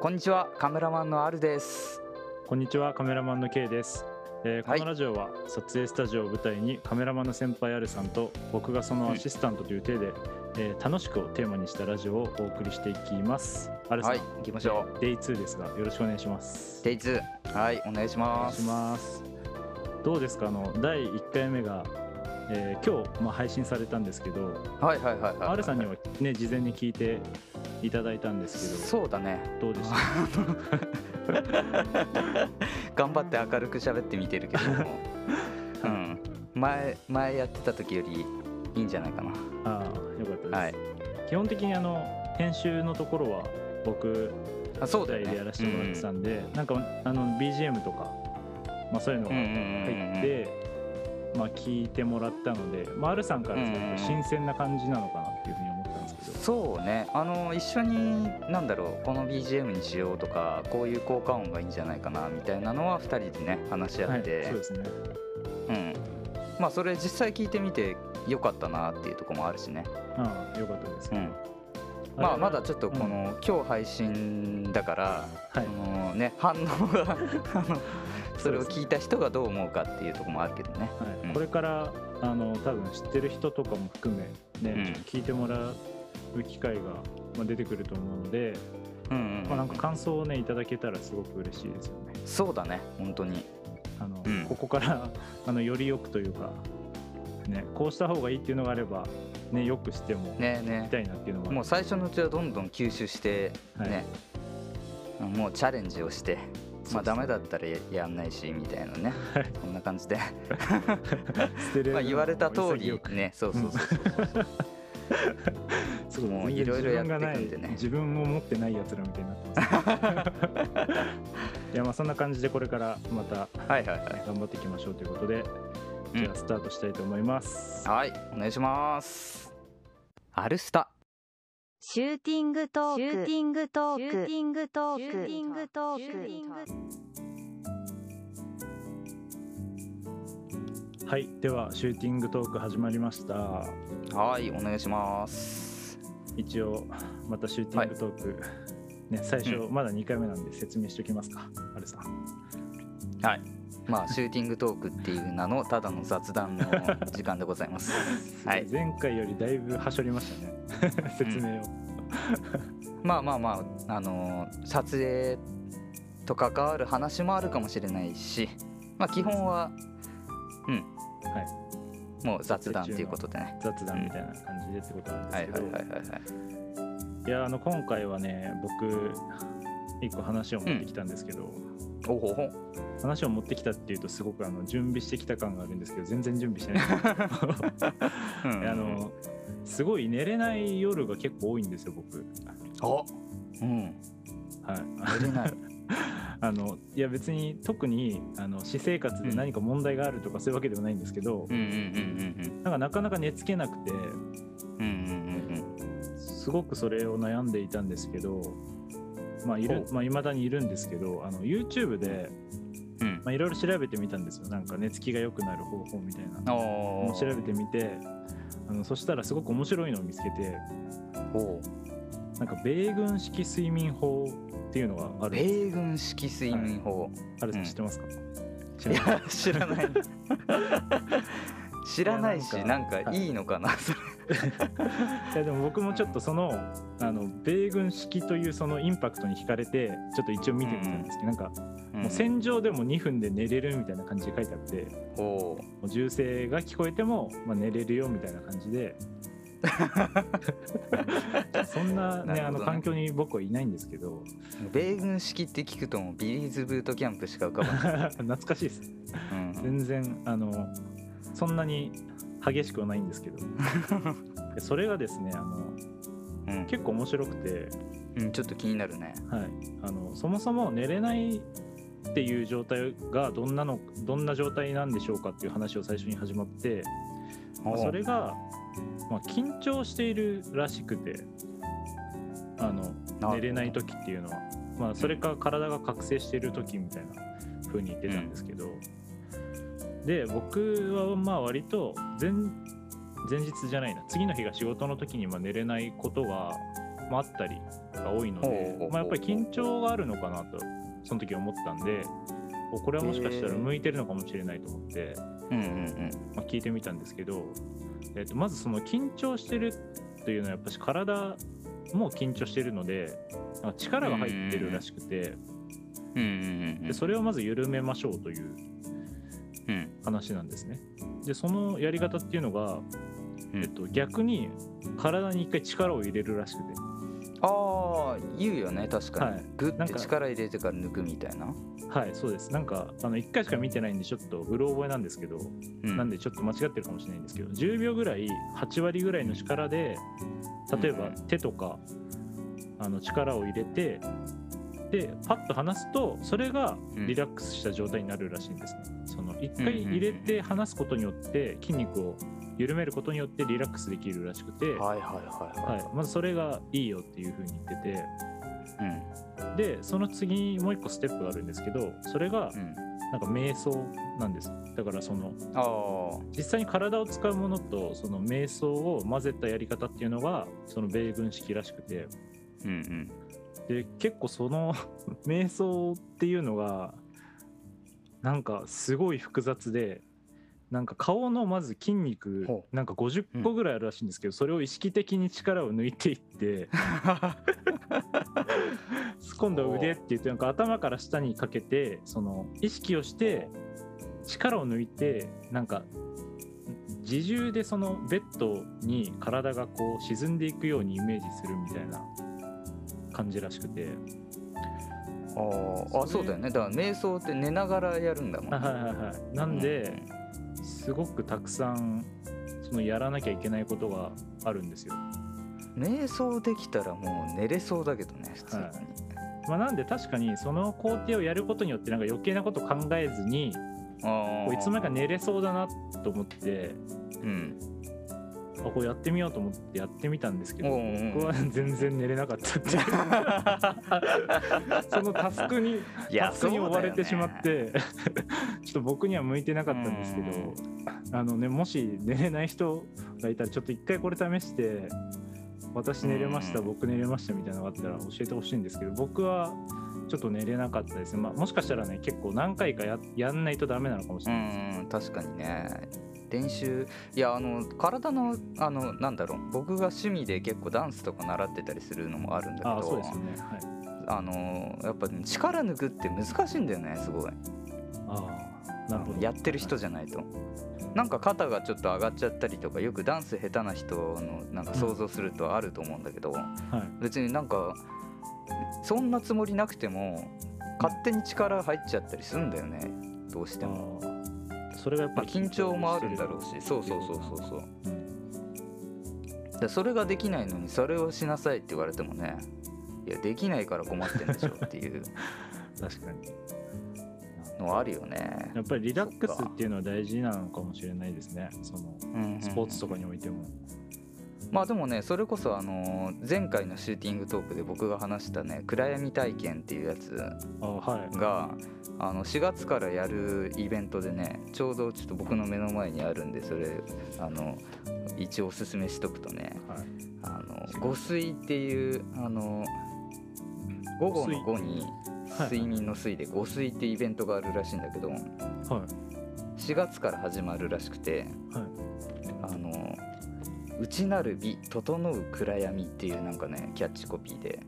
こんにちはカメラマンのあるです。こんにちはカメラマンの K です、えーこはい。のラジオは撮影スタジオを舞台にカメラマンの先輩アルさんと僕がそのアシスタントという体で、えー楽しくをテーマにしたラジオをお送りしていきます。アルさん、はい行きましょデイ2ですがよろしくお願いします。デイツはいお願いしお願いします。ますどうですか？あの第1回目が、えー今日、まあ、配信されたんですけどはいはいはいはい R さんにはね事前に聞いていただいたんですけそうだね。どどうでした？頑張って明るく喋ってみてるけども。うん。前前やってた時よりいいんじゃないかな。ああよかったです、はい。基本的にあの編集のところは僕あそうだよね。代でやらせてもらってたんで、なんかあの BGM とか、まあ、そういうのがうんうんうん入って、まあ、聞いてもらったので、まあ、R さんからするうんうんうん。と新鮮な感じなのかそうね。あの一緒になんだろうこの BGM にしようとかこういう効果音がいいんじゃないかなみたいなのは2人でね話し合はい、って、そうですね。うん。まあそれ実際聞いてみてよかったなっていうところもあるしね。ああよかったです、うん。れまあまだちょっとこの、今日配信だから、はい。あのね反応が それを聞いた人がどう思うかっていうところもあるけどね。はい。うん。これからあの多分知ってる人とかも含め、ねうん。聞いてもらう機会が、まあ、出てくると思うので、うんうんうんまあ、なんか感想をねいただけたらすごく嬉しいですよね。そうだね本当に。あのうん。ここから あのよりよくというか、ね、こうした方がいいっていうのがあれば、ね、よくしてもねえねいきたいなっていうのが、もう最初のうちはどんどん吸収してはい。ね、もうチャレンジをしてまあダメだったらややんないしみたいなね。そんな感じで。まあ言われた通りね。そうそうそうそう そうもいろいろやっていくん自分でね。がない自分を持ってないやつらみたいになってます、いやまあそんな感じでこれからまたはいはいはい。頑張っていきましょうということで、じゃあスタートしたいと思います、はいお願いします。アルスタ。シューティングトーク。シューティングトーク。シューティングトーク。シューティングトーク。はいではシューティングトーク始まりました。はいお願いします一応またシューティングトーク、ね最初、うまだ2回目なんで説明しておきますかあるさん。はい。まあシューティングトークっていう名のただの雑談の時間でございます。はい。前回よりだいぶはしょりましたね。説明を、まあまあまああのー撮影と関わる話もあるかもしれないしまあ基本はうん。はいもう雑談っていうことでね。雑談みたいな感じでってことなんですけど、はいはいはいはいはい。いやあの今回はね僕一個話を持ってきたんですけど、おほほ。話を持ってきたっていうとすごくあの準備してきた感があるんですけど全然準備してない。あのすごい寝れない夜が結構多いんですよ僕。おうん。はい。寝れないあのいや別に特にあの私生活で何か問題があるとかそういうわけではないんですけど、なんかなかなか寝つけなくてすごくそれを悩んでいたんですけどまあいるほまあ未だにいるんですけどあの YouTube でいろいろ調べてみたんですよ。なんか寝つきが良くなる方法みたいなの。おを調べてみてあのそしたらすごく面白いのを見つけておなんか米軍式睡眠法っていうのがある米軍式睡眠法、あるさん知ってますか、知いらない。や知らない。知らない しななんんかかい。いのかなそれ。いやでも僕もちょっとそのあの米軍式というそのインパクトに惹かれてちょっと一応見てみたんですけど、なんかもう戦場でも2分で寝れるみたいな感じで書いてあってう銃声が聞こえても、まあ、寝れるよみたいな感じで そんな,、ねなあの環境に僕はいないんですけど。米軍式って聞くともうビリーズブートキャンプしか浮かばない、懐かしいです。うん全然あのそんなに激しくはないんですけど。で それがですねあのうん。結構面白くて、うん、ちょっと気になるね。はい、あのそもそも寝れないっていう状態がどんなのどんな状態なんでしょうかっていう話を最初に始まって、まあそれが、まあ、緊張しているらしくてあの寝れない時っていうのは、まあ、それか体が覚醒している時みたいな風に言ってたんですけど、で僕はまあ割と前前日じゃないな。次の日が仕事の時にまあ寝れないことが、まあ、あったりが多いのでまあ、やっぱり緊張があるのかなとその時思ったんで。おこれはもしかしたら向いてるのかもしれないと思って、うんうんまあ、聞いてみたんですけど、えっとまずその緊張してるっていうのはやっぱし体も緊張してるので力が入ってるらしくてうん。でそれをまず緩めましょうといううん。話なんですね。でそのやり方っていうのが、うん。えっと、逆に体に一回力を入れるらしくてああ言うよね確かに、はい。グッなんかて力入れてから抜くみたいな、はいそうです。なんかあの1回しか見てないんでちょっとうろ覚えなんですけど、うん。なんでちょっと間違ってるかもしれないんですけど10秒ぐらい8割ぐらいの力で例えばうん手とかあの力を入れてでパッと離すとそれがうん。リラックスした状態になるらしいんですね。その1回入れて離すことによって筋肉を緩めることによってリラックスできるらしくて、はいはいはいはい、まずそれがいいよっていうふうに言ってて。うん。でその次もう一個ステップがあるんですけどそれがうん。なんか瞑想なんです。だからそのああ実際に体を使うものとその瞑想を混ぜたやり方っていうのがその米軍式らしくて。うんうん。で結構その 瞑想っていうのがなんかすごい複雑でなんか顔のまず筋肉ほなんか50個ぐらいあるらしいんですけど、それを意識的に力を抜いていって今度は腕って言ってなんか頭から下にかけてその意識をして力を抜いてなんか自重でそのベッドに体がこう沈んでいくようにイメージするみたいな感じらしくて。あーあそうだよね。だから瞑想って寝ながらやるんだもんはいはいはいはい。なんで、すごくたくさんそのやらなきゃいけないことがあるんですよ。うん瞑想できたらもう寝れそうだけどね普通に、はいまあ、なんで確かにその工程をやることによってなんか余計なこと考えずにあこういつの間にか寝れそうだなと思ってうんあこうやってみようと思ってやってみたんですけどおうおう僕は全然寝れなかったっていう。そのタスクにタスクに追われてしまってちょっと僕には向いてなかったんですけどあのねもし寝れない人がいたらちょっと一回これ試して私寝れましたうん僕寝れましたみたいなのがあったら教えてほしいんですけど僕はちょっと寝れなかったですね、まあ、もしかしたらね結構何回かややんないとダメなのかもしうれないです。ん確かにね練習。いやあの体のあのなんだろう僕が趣味で結構ダンスとか習ってたりするのもあるんだけどね。はい。あのやっぱ力抜くって難しいんだよねすごい。ああなるほど。やってる人じゃないと。なんか肩がちょっと上がっちゃったりとかよくダンス下手な人のなんか想像するとあると思うんだけど、はい。別になんかそんなつもりなくても勝手に力入っちゃったりするんだよねどうしても、それがやっまあ、ぱり緊張もあるんだろうしそうそうそうそうそう。それができないのにそれをしなさいって言われてもねいやできないから困ってんでしょっていう。確かに。のはあるよね。やっぱりリラックスっていうのは大事なのかもしれないですね。そのうんうんうん。スポーツとかにおいても、まあでもねそれこそあの前回のシューティングトークで僕が話したね暗闇体験っていうやつがあの4月からやるイベントでねちょうどちょっと僕の目の前にあるんでそれあの一応おすすめしとくとねはい。あの午睡っていうあの午後の午にはい。睡眠の睡で午睡っていうイベントがあるらしいんだけどはい。4月から始まるらしくて内なる美整う暗闇」っていうなんかねキャッチコピーで、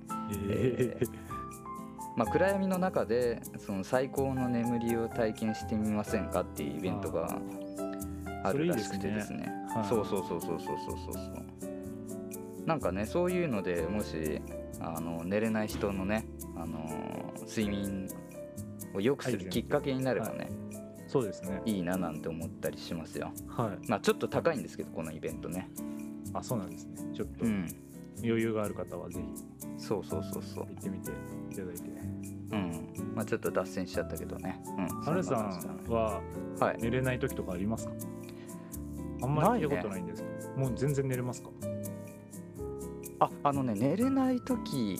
えー、まあ、暗闇の中でその最高の眠りを体験してみませんかっていうイベントがあるらしくてですね。そうそうそうそうそうそうそう。なんかねそういうのでもしあの寝れない人のねあの睡眠を良くするきっかけになればね、そうですね。い、いななんて思ったりしますよ。はい。まあちょっと高いんですけどこのイベントね。あそうなんですね。ちょっとうん。余裕がある方はぜそうそうそうそう。ひ行ってみていただいて。うん。まあちょっと脱線しちゃったけどね。うん。ハルさんははい。寝れない時とかありますか？あんまり聞いたことないんです。けど、もう全然寝れますか？ああのね寝れない時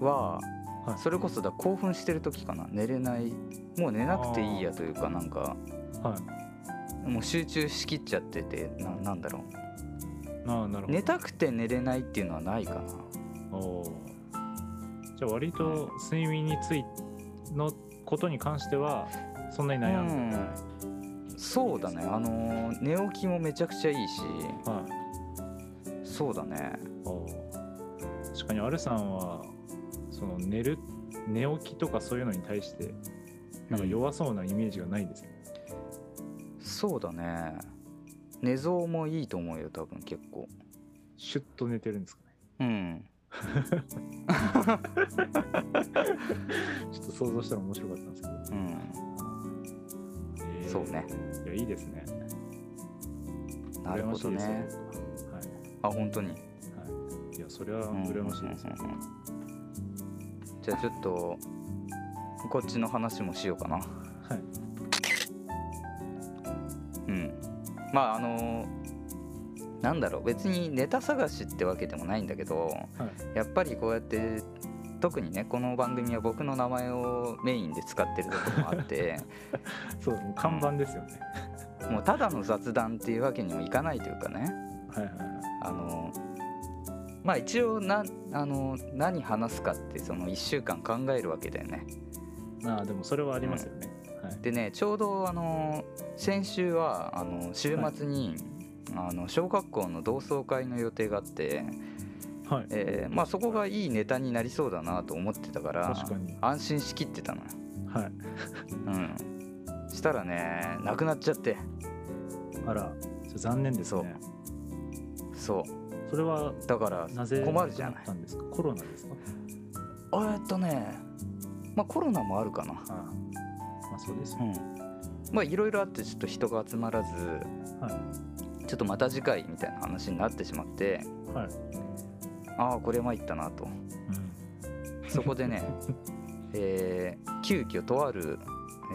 は、はい。それこそだ興奮してる時かな。寝れない。もう寝なくていいやというかなんか。はい。もう集中しきっちゃっててななんだろああなるほど。寝たくて寝れないっていうのはないかな。おー。じゃあ割と睡眠についのことに関してはそんなに悩んでない、そうだね。あのー寝起きもめちゃくちゃいいし。はい。そうだね。確かにアルさんはその寝る寝起きとかそういうのに対してなんか弱そうなイメージがないですね、そうだね。寝相もいいと思うよ多分結構。シュッと寝てるんですかね？うん。ちょっと想像したら面白かったんですけど、うん。えーそうね。いやいいですね。なるほどね。ははい。あ本当に。はい、いやそれはうん羨ましいですよ、うんうんうんじゃあちょっとこっちの話もしようかな。はい。うん。まああのなんだろう。別にネタ探しってわけでもないんだけどはい。やっぱりこうやって特にねこの番組は僕の名前をメインで使ってるところもあって そうですね。看板ですよね、もうただの雑談っていうわけにもいかないというかね。はいはいまあ一応なあの何話すかってその1週間考えるわけだよね。ああでもそれはありますよね、はい。でねちょうどあの先週はあの週末に、あの小学校の同窓会の予定があって、はい。えーまあ、そこがいいネタになりそうだなと思ってたから確かに。安心しきってたのよ、はい。うん、したらねなくなっちゃって。あら残念ですね。そうそれはだからなぜ困るじゃない。んですか？コロナですか？えーっとねまあコロナもあるかな。ああまあそうですようん。まあいろいろあってちょっと人が集まらずはちょっとまた次回みたいな話になってしまっていはい、ああこれ参ったなと。そこでね、えー急遽とある、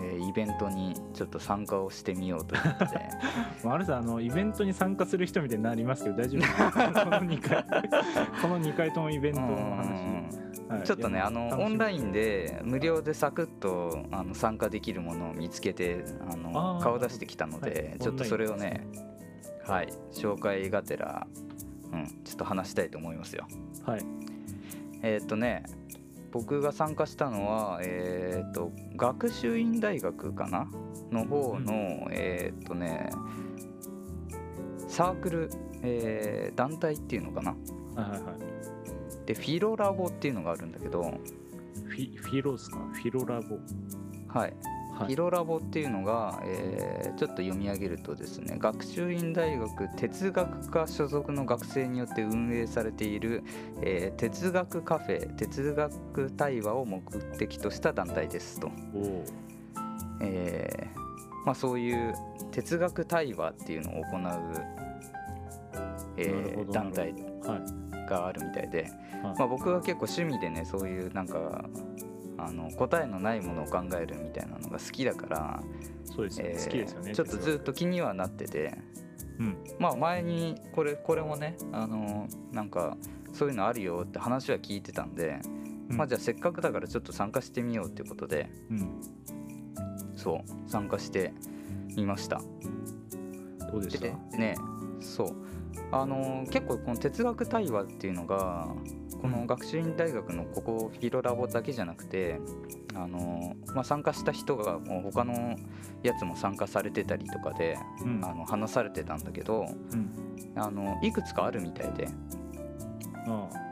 えーイベントにちょっと参加をしてみようということで。うん、あるさんあのイベントに参加する人みたいになりますけど大丈夫です。かこの2回この2回ともイベントの話、はい。ちょっとねあのオンラインで無料でサクッとあの参加できるものを見つけてあの顔出してきたので、はい。ちょっとそれをね。はい。紹介がてら、うん、ちょっと話したいと思いますよ。はい。えーっとね僕が参加したのは、えーっと学習院大学かなの方の、えーっとねサークル、えー団体っていうのかな。はいはいはい。でフィロラボっていうのがあるんだけど、フィフィロですか？フィロラボ。はい、はい。フィロラボっていうのが、えーちょっと読み上げるとですね学習院大学哲学科所属の学生によって運営されている、えー哲学カフェ哲学対話を目的とした団体ですと、えーまあ、そういう哲学対話っていうのを行う、えー団体はい。があるみたいで、はい。まあ、僕は結構趣味でねそういうなんかあの答えのないものを考えるみたいなのが好きだから、そうですよね、えー好きですよね。ちょっとずっと気にはなってて。うん。まあ前にこれこれもねあのなんかそういうのあるよって話は聞いてたんで、うん。まあじゃあせっかくだからちょっと参加してみようってことで。うん。そう参加してみました。どうでした？でねそう。あの結構この哲学対話っていうのがこの学習院大学のここフィロラボだけじゃなくてあの、まあ、参加した人がもう他のやつも参加されてたりとかでうん。あの話されてたんだけどうん。あのいくつかあるみたいで、ああ。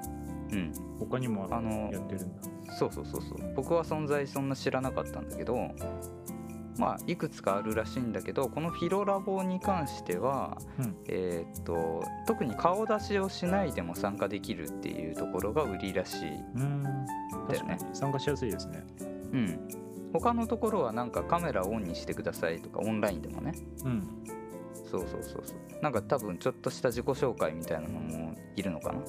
うん、他にもあのやってるんだ。そうそうそうそう。僕は存在そんな知らなかったんだけどまあいくつかあるらしいんだけどこのフィロラボに関しては、うん。えーっと特に顔出しをしないでも参加できるっていうところが売りらしい、うん。だよね。に参加しやすいですね。うん、他のところはなんかカメラをオンにしてくださいとかオンラインでもね。うん。そうそうそうそう。なんか多分ちょっとした自己紹介みたいなのもいるのかな。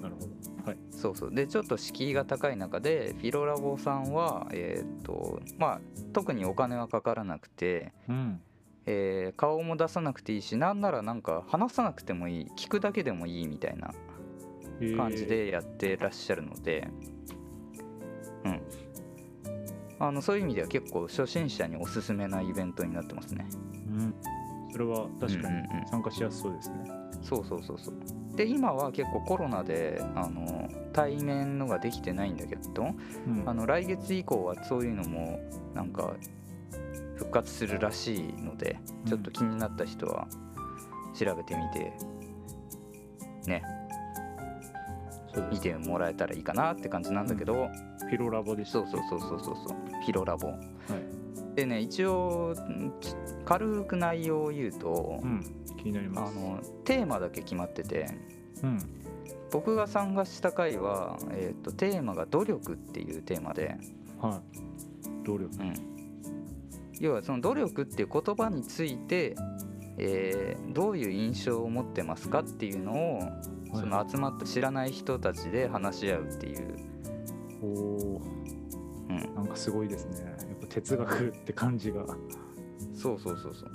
なるほどはい。そうそう。でちょっと敷居が高い中でフィロラボさんはえーっとまあ特にお金はかからなくて、うん。えー顔も出さなくていいしなんならなんか話さなくてもいい聞くだけでもいいみたいなえー。感じでやってらっしゃるので、うん。あのそういう意味では結構初心者におすすめなイベントになってますね。うん。それは確かに参加しやすそうですね。そうそうそうそうで今は結構コロナであの対面のができてないんだけどうん。あの来月以降はそういうのもなんか復活するらしいのでちょっと気になった人は調べてみてね。見てもらえたらいいかなって感じなんだけど、フィロラボでしたそうそうそうそうそう。そうフィロラボ。はい。でね一応軽く内容を言うと、うん。気になりあます。のテーマだけ決まっててうん。僕が参加した回は、えー、とテーマが「努力」っていうテーマで、はい。動力。うん、要はその努力っていう言葉について、えーどういう印象を持ってますかっていうのをはいその集まった知らない人たちで話し合うっていう、おお。うん、なんかすごいですね。哲学って感じが。そうそうそうそう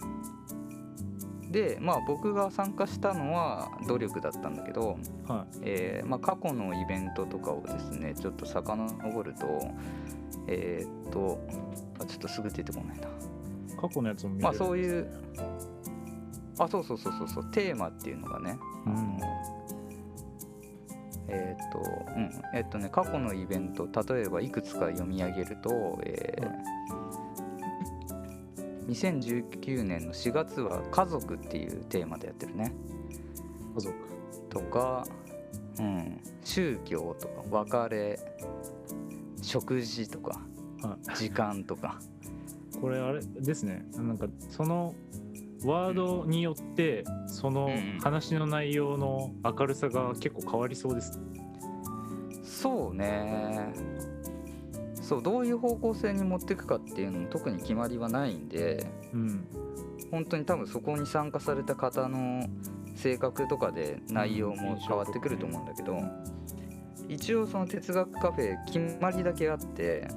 でまあ僕が参加したのは努力だったんだけど、はえーまあ、過去のイベントとかをですねちょっと遡るとえーっとあちょっとすぐ出てこないない。過去のやつも見れるまあそういうあそうそうそうそうそうテーマっていうのがね、うんあのえーっとうんえーっとね過去のイベント例えばいくつか読み上げると、えー2019年の4月は「家族」っていうテーマでやってるね家族。とか、うん、宗教とか別れ食事とかは時間とかこれあれですね。なんかそのワードによってそのうんうん。話の内容の明るさが結構変わりそうです。そうね。そうどういう方向性に持っていくかっていうのも特に決まりはないんでうん。本当に多分そこに参加された方の性格とかで内容も変わってくると思うんだけど一応その哲学カフェ決まりだけあって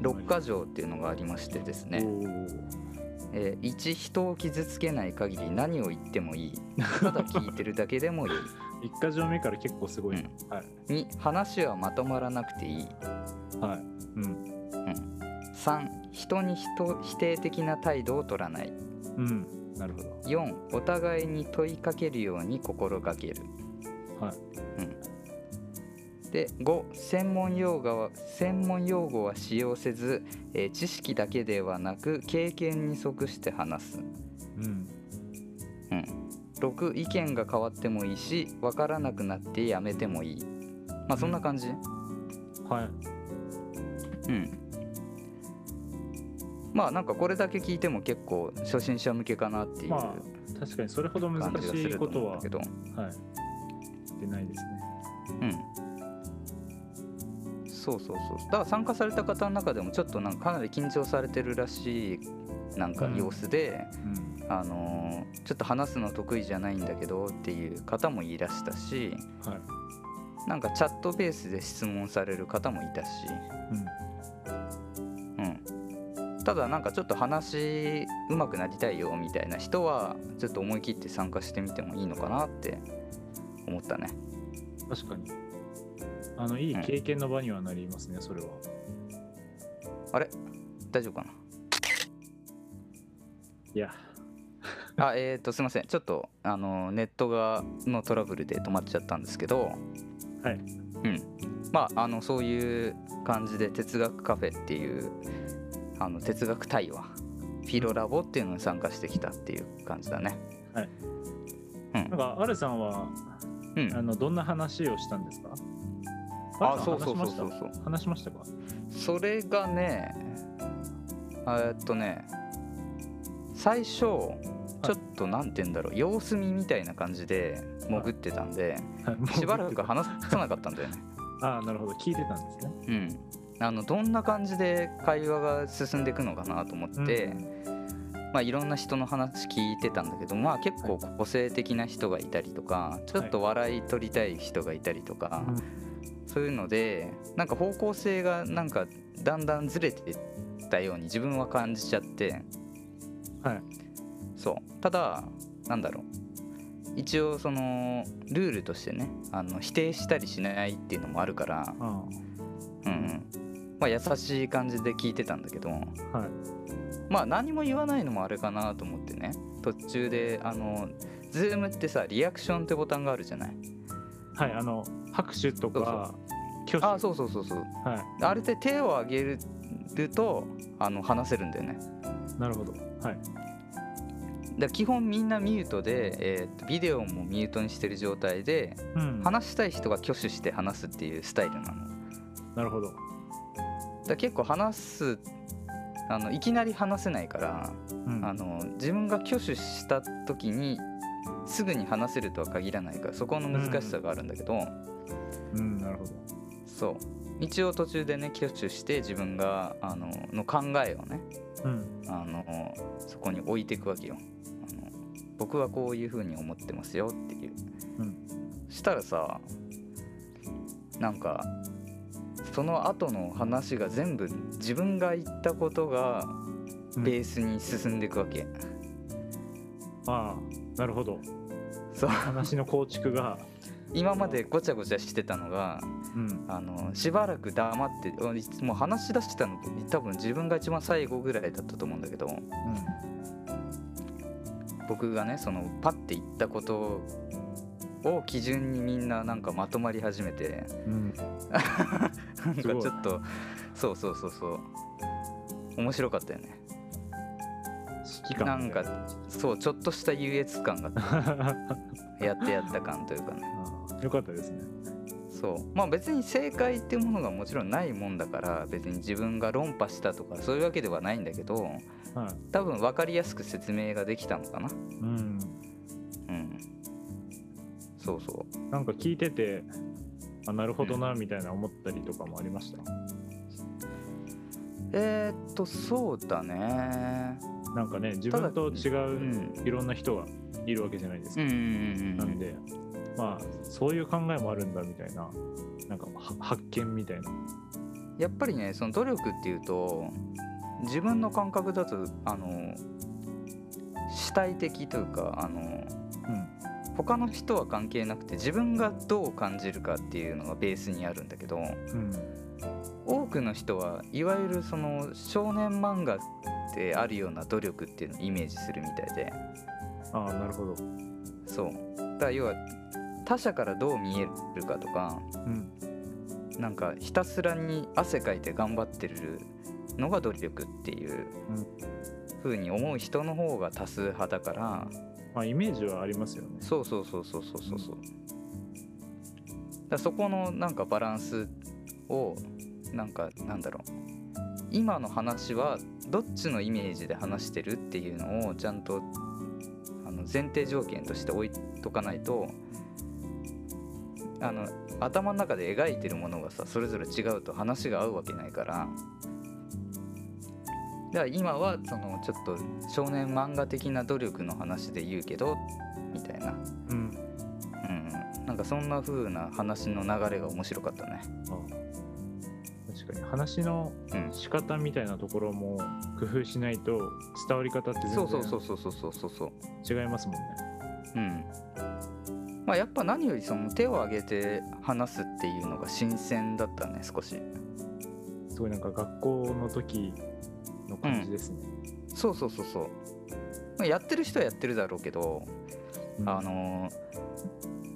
六箇条っていうのがありましてですね、えー1人を傷つけない限り何を言ってもいいただ聞いてるだけでもいい 一箇条目から結構すごい。うんはい。2話はまとまらなくていいはい。うん。3人に人否定的な態度を取らないうん。なるほど。4お互いに問いかけるように心がける、はいうん、で5専門用語は専門用語は使用せず、えー知識だけではなく経験に即して話す、うん。うん、6意見が変わってもいいし分からなくなってやめてもいいまあそんな感じ、はい。うんまあなんかこれだけ聞いても結構初心者向けかなっていうまあ確かにそれほど難感じがすしいことははい。出ないですね。うん、そうそうそうだから参加された方の中でもちょっとなんかかなり緊張されてるらしいなんか様子で、うん。あのーちょっと話すの得意じゃないんだけどっていう方もいらしたしはい。なんかチャットベースで質問される方もいたし、うん。うん、ただなんかちょっと話うまくなりたいよみたいな人はちょっと思い切って参加してみてもいいのかなって思ったね確かに。あの、いい経験の場にはなりますね、それは。あれ？大丈夫かいや、な あえっ、ー、とすいません。ちょっとあのネットがのトラブルで止まっちゃったんですけど。はい。うん。まああのそういう感じで哲学カフェっていうあの哲学対話。フィロラボっていうのに参加してきたっていう感じだね。なんか、アルさんは、うん。あの、どんな話をしたんですか？あそうそうそうそうそう。話しました？か？それがねえっとね最初ちょっとなんて言うんだろう様子見みたいな感じで潜ってたんではい。しばらく話さなかったんだよね。ああ、なるほど。聞いてたんですね。うん。あのどんな感じで会話が進んでいくのかなと思って、まあ、いろんな人の話聞いてたんだけど、まあ、結構個性的な人がいたりとかちょっと笑い取りたい人がいたりとか、そういうのでなんか方向性がなんかだんだんずれてったように自分は感じちゃって。はい。そう。ただなんだろう。一応そのルールとしてねあの否定したりしないっていうのもあるから、あうんうん。まあ、優しい感じで聞いてたんだけど。あ、はい。まあ何も言わないのもあれかなと思ってね。途中であの Zoom ってさリアクションってボタンがあるじゃないはいあの拍手とか挙手。あそうそうそうそう。はい。あれで手を挙げるとあの話せるんだよね。なるほど。はい。だ基本みんなミュートで、えーとビデオもミュートにしてる状態でうん。話したい人が挙手して話すっていうスタイルなの。なるほど。ら結構話すあのいきなり話せないからうん。あの自分が挙手した時にすぐに話せるとは限らないからそこの難しさがあるんだけど、うんなるほど。そう。一応途中でね挙手して自分があのの考えをねうん。あのそこに置いていくわけよ。あの僕はこういう風に思ってますよっていう、うん。したらさなんかその後の話が全部自分が言ったことがうん。ベースに進んでいくわけ、ああなるほど。そう。話の構築が。今までごちゃごちゃしてたのがうん。あのしばらく黙っていつもう話し出したの多分自分が一番最後ぐらいだったと思うんだけど僕がねそのパッて言ったことを基準にみんななんかまとまり始めてうん。う んなんかちょっとそうそうそうそう。面白かったよね指揮官なんかそうちょっとした優越感が やってやった感というかね。よかったですね。そう。まあ別に正解っていうものがもちろんないもんだから別に自分が論破したとかそういうわけではないんだけどはい。多分分かりやすく説明ができたのかな。うん。うん。そうそう。なんか聞いててあなるほどなみたいな思ったりとかもありました、えー、っとそうだねなんかね自分と違ういろんな人がいるわけじゃないですか、なんでまあそういう考えもあるんだみたいななんかは発見みたいな。やっぱりねその努力っていうと自分の感覚だとあの主体的というかあのうん。他の人は関係なくて自分がどう感じるかっていうのがベースにあるんだけどうん。多くの人はいわゆるその少年漫画であるような努力っていうのをイメージするみたいで。ああなるほど。そう。だから要は他者からどう見えるかとかうん。なんかひたすらに汗かいて頑張ってるのが努力っていう風に思う人の方が多数派だからまあイメージはありますよね。そうそうそうそうそうそうそう。だそこのなんかバランスをなんかなんだろう。今の話はどっちのイメージで話してるっていうのをちゃんとあの前提条件として置いとかないとあの頭の中で描いてるものがさそれぞれ違うと話が合うわけないから。だから今はそのちょっと少年漫画的な努力の話で言うけどみたいな。うん。うん、なんかそんな風な話の流れが面白かったね。あ確かに話のうん、仕方みたいなところも工夫しないと伝わり方って全そうそうそう然そうそうそうそうそう。違いますもんねうん。まあやっぱ何よりその手を挙げて話すっていうのが新鮮だったね少し。すごいなんか学校の時の感じですね、そうそうそうそう。まあ、やってる人はやってるだろうけど、うんあの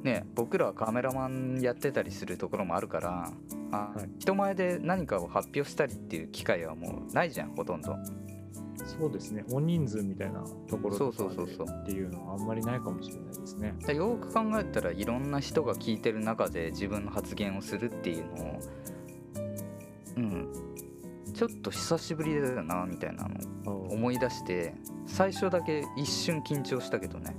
ね僕らはカメラマンやってたりするところもあるから。あはい。人前で何かを発表したりっていう機会はもうないじゃんほとんど。そうですね。大人数みたいなところとかそうそうそうそう。でっていうのはあんまりないかもしれないですね。でよく考えたらいろんな人が聞いてる中で自分の発言をするっていうのをうん。ちょっと久しぶりだよなみたいなのを思い出して最初だけ一瞬緊張したけどね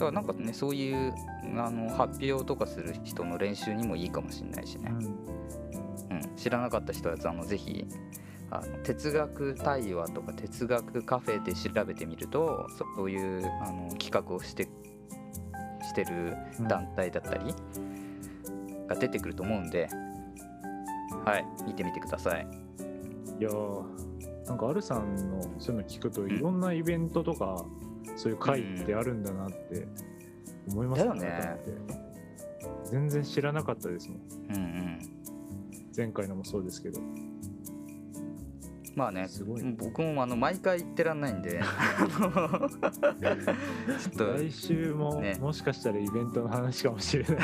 だからなんかねそういうあの発表とかする人の練習にもいいかもしれないしね、うん。うん、知らなかった人はあのぜひあの哲学対話とか哲学カフェで調べてみるとそういうあの企画をしてしてるうん。団体だったりが出てくると思うんで、はい。見てみてください。いやーなんかアルさんのそういうの聞くとん。いろんなイベントとか、そういう会ってあるんだなって思いますね改めて。全然知らなかったですもん。うんうん。前回のもそうですけど。まあねすごい。僕もあの毎回言ってらんないんで。ちょっと来週も、ね。もしかしたらイベントの話かもしれない。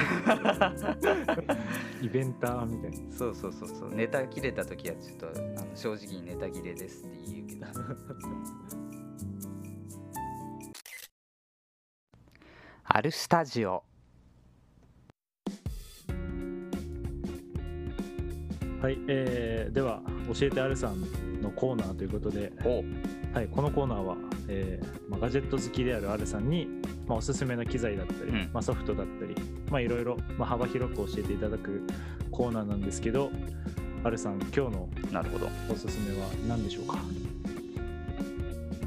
イベンターみたいな。そうそうそうそう。ネタ切れた時はちょっとあの正直にネタ切れですって言うけどアルスタジオ。はい、えーでは教えてあるさんのコーナーということで、お。はい、このコーナーは、えーまあ、ガジェット好きであるあるさんに、まあ、おすすめの機材だったり、うん。まあ、ソフトだったり、まあ、いろいろ、まあ、幅広く教えていただくコーナーなんですけどあるさん今日のなるほど。おすすめは何でしょうか？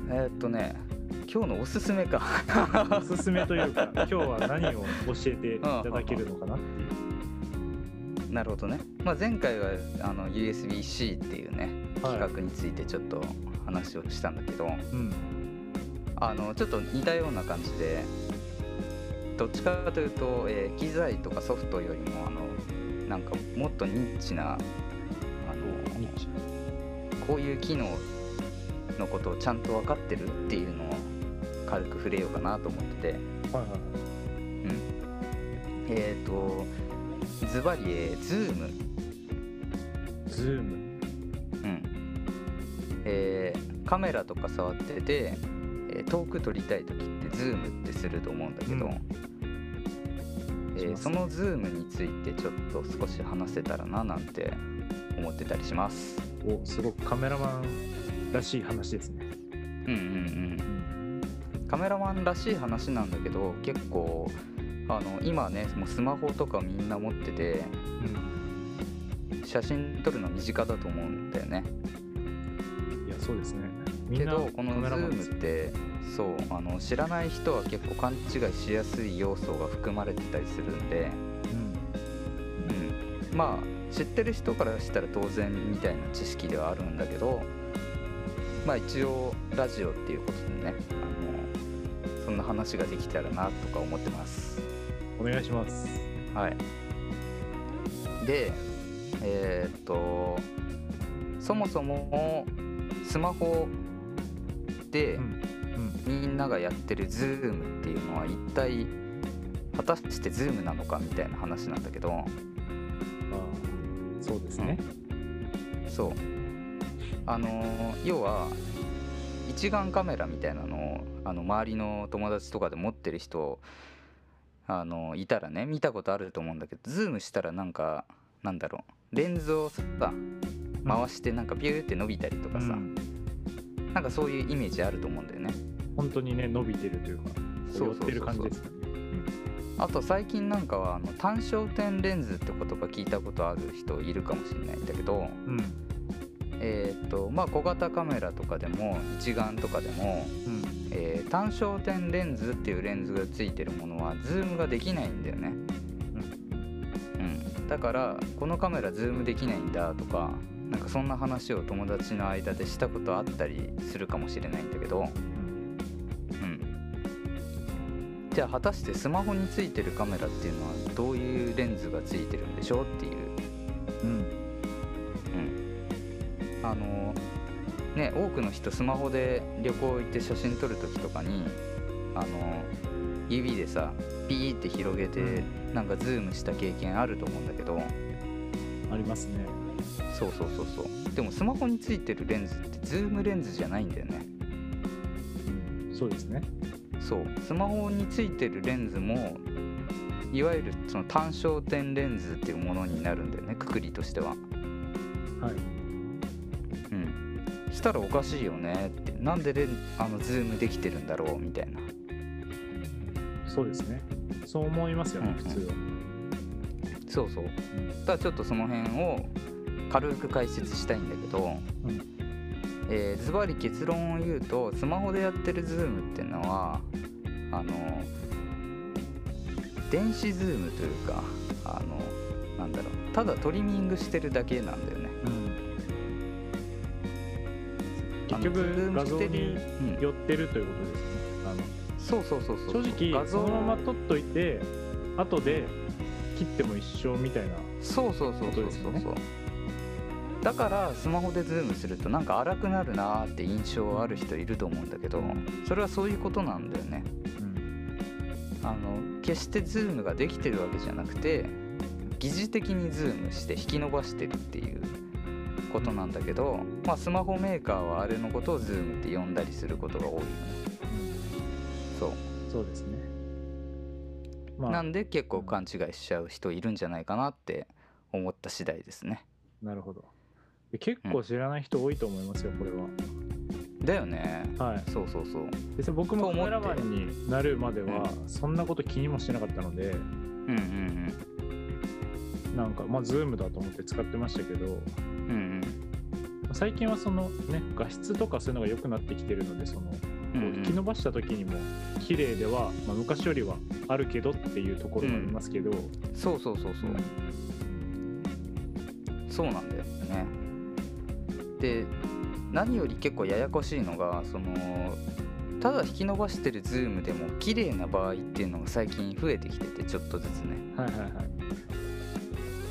えーっとね今日のおすすめか。おすすめというか 今日は何を教えていただけるのかなっていう。なるほどね、まあ、前回はあの USB-C っていうねはい。企画についてちょっと話をしたんだけど、うん。あのちょっと似たような感じでどっちかというと、えー機材とかソフトよりもあのなんかもっとニッチなあのこういう機能のことをちゃんと分かってるっていうのを軽く触れようかなと思ってて、はいはいはい。うん、えっ、とズバリ、えー、ズーム、ズーム。うん。えーカメラとか触ってて、えー遠く撮りたい時ってズームってすると思うんだけど、うん。えーそのズームについてちょっと少し話せたらななんて思ってたりします。おすごくカメラマンらしい話ですね、うんうん。うんカメラマンらしい話なんだけど結構あの今ねもうスマホとかみんな持ってて写真撮るの身近だと思うんだよね。いやそうですね。けなどこのズームってそうあの知らない人は結構勘違いしやすい要素が含まれてたりするんで、うん、まあ知ってる人からしたら当然みたいな知識ではあるんだけどまあ一応ラジオっていうことでねそんな話ができたらなとか思ってます。うん、お願いします。はい。でえーっとそもそもスマホでうんみんながやってるズームっていうのは一体果たしてズームなのかみたいな話なんだけど。ああそうですね、そう。あのー要は一眼カメラみたいなのをあの周りの友達とかで持ってる人あのいたらね見たことあると思うんだけどズームしたらなんかなんだろうレンズをさ回してなんかビューって伸びたりとかさ、うん。なんかそういうイメージあると思うんだよね。本当にね伸びてるというか寄ってる感じですかねあと最近なんかはあの単焦点レンズって言葉聞いたことある人いるかもしれないんだけどうんえーっとまあ小型カメラとかでも一眼とかでもうん。えー単焦点レンズっていうレンズがついてるものはズームができないんだよね、うん、だからこのカメラズームできないんだとかなんかそんな話を友達の間でしたことあったりするかもしれないんだけど、うん、じゃあ果たしてスマホについてるカメラっていうのはどういうレンズがついてるんでしょうっていう。うんあのね多くの人スマホで旅行行って写真撮る時とかにあの指でさピーって広げてなんかズームした経験あると思うんだけど。ありますね。そうそうそうそう。でもスマホについてるレンズってズームレンズじゃないんだよね。うん。そうですね。そう。スマホについてるレンズもいわゆるその単焦点レンズっていうものになるんだよねくくりとしては。はい。うんしたらおかしいよねってなんでレンあのズームできてるんだろうみたいな。そうですね。そう思いますよね、うん。うん普通は、そうそう。ただちょっとその辺を軽く解説したいんだけど、うん。えーズバリ結論を言うとスマホでやってるズームっていうのはあの電子ズームというかあのなんだろう。ただトリミングしてるだけなんだよね結局画像にうん。寄ってるということです。ねあのそうそうそうそう。正直画像。そのまま撮っといて後で切っても一緒みたいなそうそうそうそうそう。だからスマホでズームするとなんか荒くなるなーって印象ある人いると思うんだけどそれはそういうことなんだよね。うん。あの決してズームができてるわけじゃなくて疑似的にズームして引き伸ばしてるっていうことなんだけど、まあ、スマホメーカーはあれのことをズームって呼んだりすることが多いよね。そう。そうですね。まあ。なんで結構勘違いしちゃう人いるんじゃないかなって思った次第ですね。なるほど。で結構知らない人多いと思いますよこれは。だよね。はい。そうそうそう。別に僕もカメラマンになるまではそんなこと気にもしてなかったので。うんうんなんかまあズームだと思って使ってましたけど。うんうん最近はそのね画質とかそういうのが良くなってきてるのでそのうんうん。引き伸ばした時にも綺麗では、まあ、昔よりはあるけどっていうところがありますけど、そうそうそうそう。そうなんだよね。で何より結構ややこしいのがそのただ引き伸ばしてるズームでも綺麗な場合っていうのが最近増えてきててちょっとずつね。はいはいはい、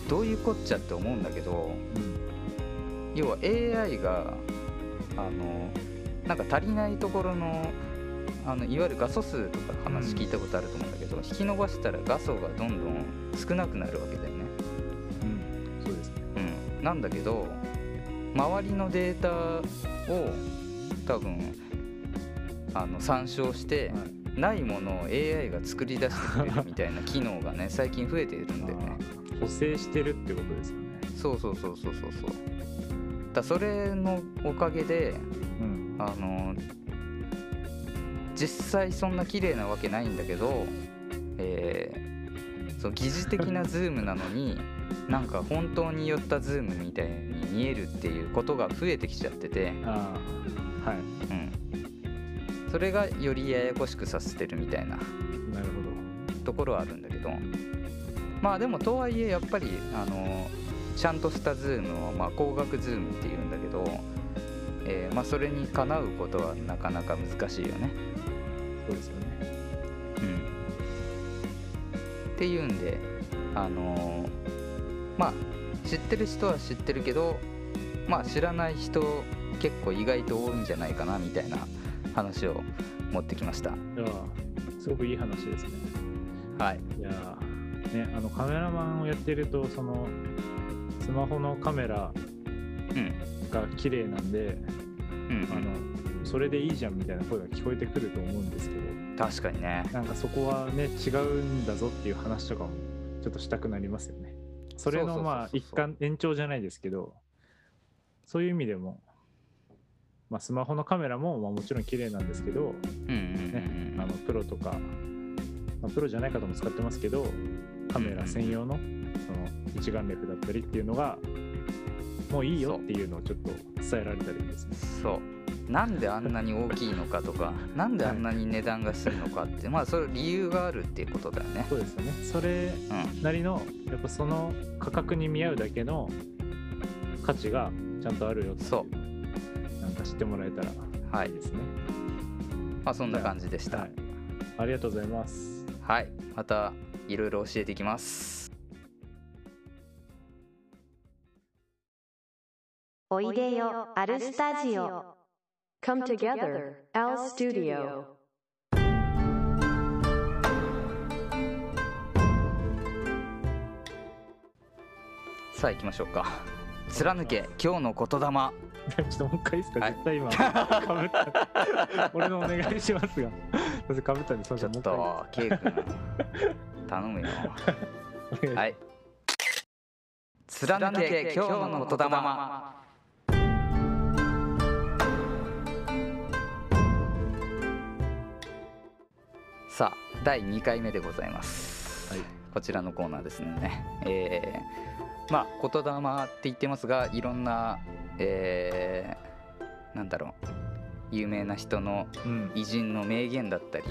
どういうこっちゃって思うんだけどうん要は AI があのなんか足りないところのあのいわゆる画素数とか話聞いたことあると思うんだけど、引き伸ばしたら画素がどんどん少なくなるわけだよね。うん、そうですねうん、なんだけど周りのデータを多分あの参照して、はいないものを AI が作り出してくれるみたいな機能がね 最近増えているんだよね。補正してるってことですよねそうそうそうそうそうそう。だそれのおかげでうん。あの実際そんな綺麗なわけないんだけど、えーそう疑似的なズームなのに なんか本当に寄ったズームみたいに見えるっていうことが増えてきちゃってて、はい。うん、それがよりややこしくさせてるみたいななるほところはあるんだけど。まあでもとはいえやっぱりあのちゃんとしたズームを、まあ、光学ズームっていうんだけど、えーまあ、それにかなうことはなかなか難しいよね。どそうですよね。うん。っていうんであのーまあ知ってる人は知ってるけどまあ知らない人結構意外と多いんじゃないかなみたいな話を持ってきました。いやーすごくいい話ですね。はい。いやーねあのカメラマンをやってるとそのスマホのカメラうんが綺麗なんで、うん。あのそれでいいじゃんみたいな声が聞こえてくると思うんですけど確かにね。なんかそこはね違うんだぞっていう話とかもちょっとしたくなりますよね。それのまあ一環延長じゃないですけどそういう意味でも、まあ、スマホのカメラもまあもちろん綺麗なんですけど、うんうんうんうん。あのプロとか、まあ、プロじゃない方も使ってますけどカメラ専用のその一眼レフだったりっていうのがもういいよっていうのをちょっと伝えられたりですね。そうなんであんなに大きいのかとかなんであんなに値段がするのかってまあそれ理由があるっていうことだよねそうですよね。それうんなりのやっぱその価格に見合うだけの価値がちゃんとあるよっていうそなんか知ってもらえたらはいいいですね。まあそんな感じでしたはい。ありがとうございます。はい、またいろいろ教えていきます。おいでよアルスタジオ Come together, Al Studio. さあ行きましょうか。貫け今日の言霊。ちょっともう一回いいですか、はい絶対今かぶった。俺のお願いしますが。かぶったんで、そうちょっとケイ君頼むよ。はい。貫け今日の言霊。第2回目でございます。はいこちらのコーナーですね。えーまあ言霊って言ってますがいろんな、えーなんだろう有名な人のうん。偉人の名言だったり、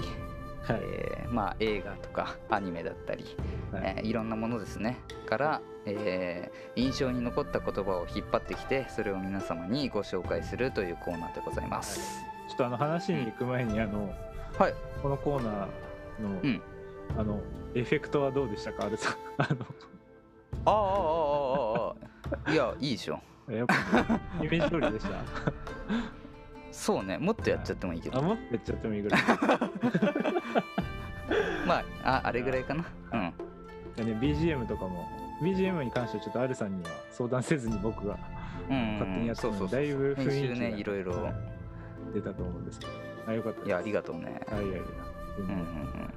はい。えーまあ、映画とかアニメだったり、はいえーいろんなものですねから、えー印象に残った言葉を引っ張ってきてそれを皆様にご紹介するというコーナーでございます。ちょっとあの話に行く前に、あの、はい、このコーナーの、うん、あのエフェクトはどうでしたか？あれさ あの。あああああああいやいいでしょ。やイメージ通りでした。そうね。もっとやっちゃってもいいけど、あもっとやっちゃってもいいぐらい。まあああれぐらいかな。うん。でね BGM とかも BGM に関してはちょっと R さんには相談せずに僕が勝手にやってたのでだいぶ雰囲気が、ね、いろいろ。出たと思うんですけど。あよかったいやありがとうね。はいはいはい然うんうんうん。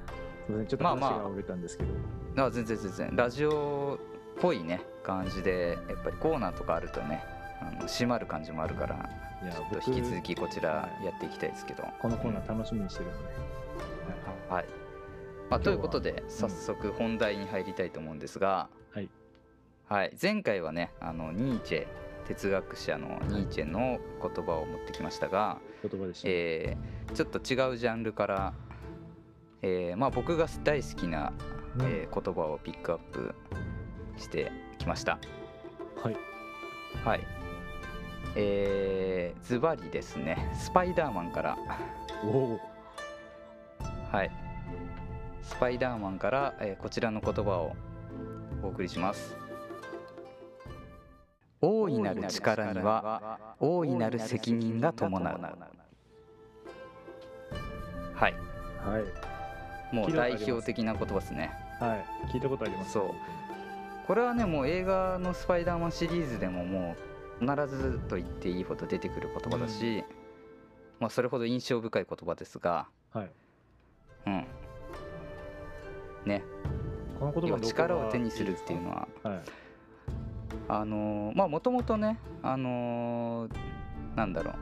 すいませんちょっとまあまあ。話が折れたんですけど、あ全然全然。ラジオっぽいね感じで。やっぱりコーナーとかあるとねあの締まる感じもあるからいやちょっと引き続きこちらやっていきたいですけど。このコーナー楽しみにしてるんで、はい、まあ、ということで早速本題に入りたいと思うんですが、はい。はい、前回はねあのニーチェ哲学者のニーチェの言葉を持ってきましたが、言葉でした、えーちょっと違うジャンルから、えーまあ、僕が大好きな、うんえー言葉をピックアップしてきました。はいはいえーズバリですねスパイダーマンからおおはい。スパイダーマンから、えーこちらの言葉をお送りします。大いなる力には大いなる責任が伴う。はい。はいもう代表的な言葉ですね。はい。聞いたことあります。そう。これはね、もう映画のスパイダーマンシリーズでももう必ずと言っていいほど出てくる言葉だし、まあそれほど印象深い言葉ですが、はい。うん。ね、この言葉力を手にするっていうのは、はい。あのーまあもともとねあのーなんだろう。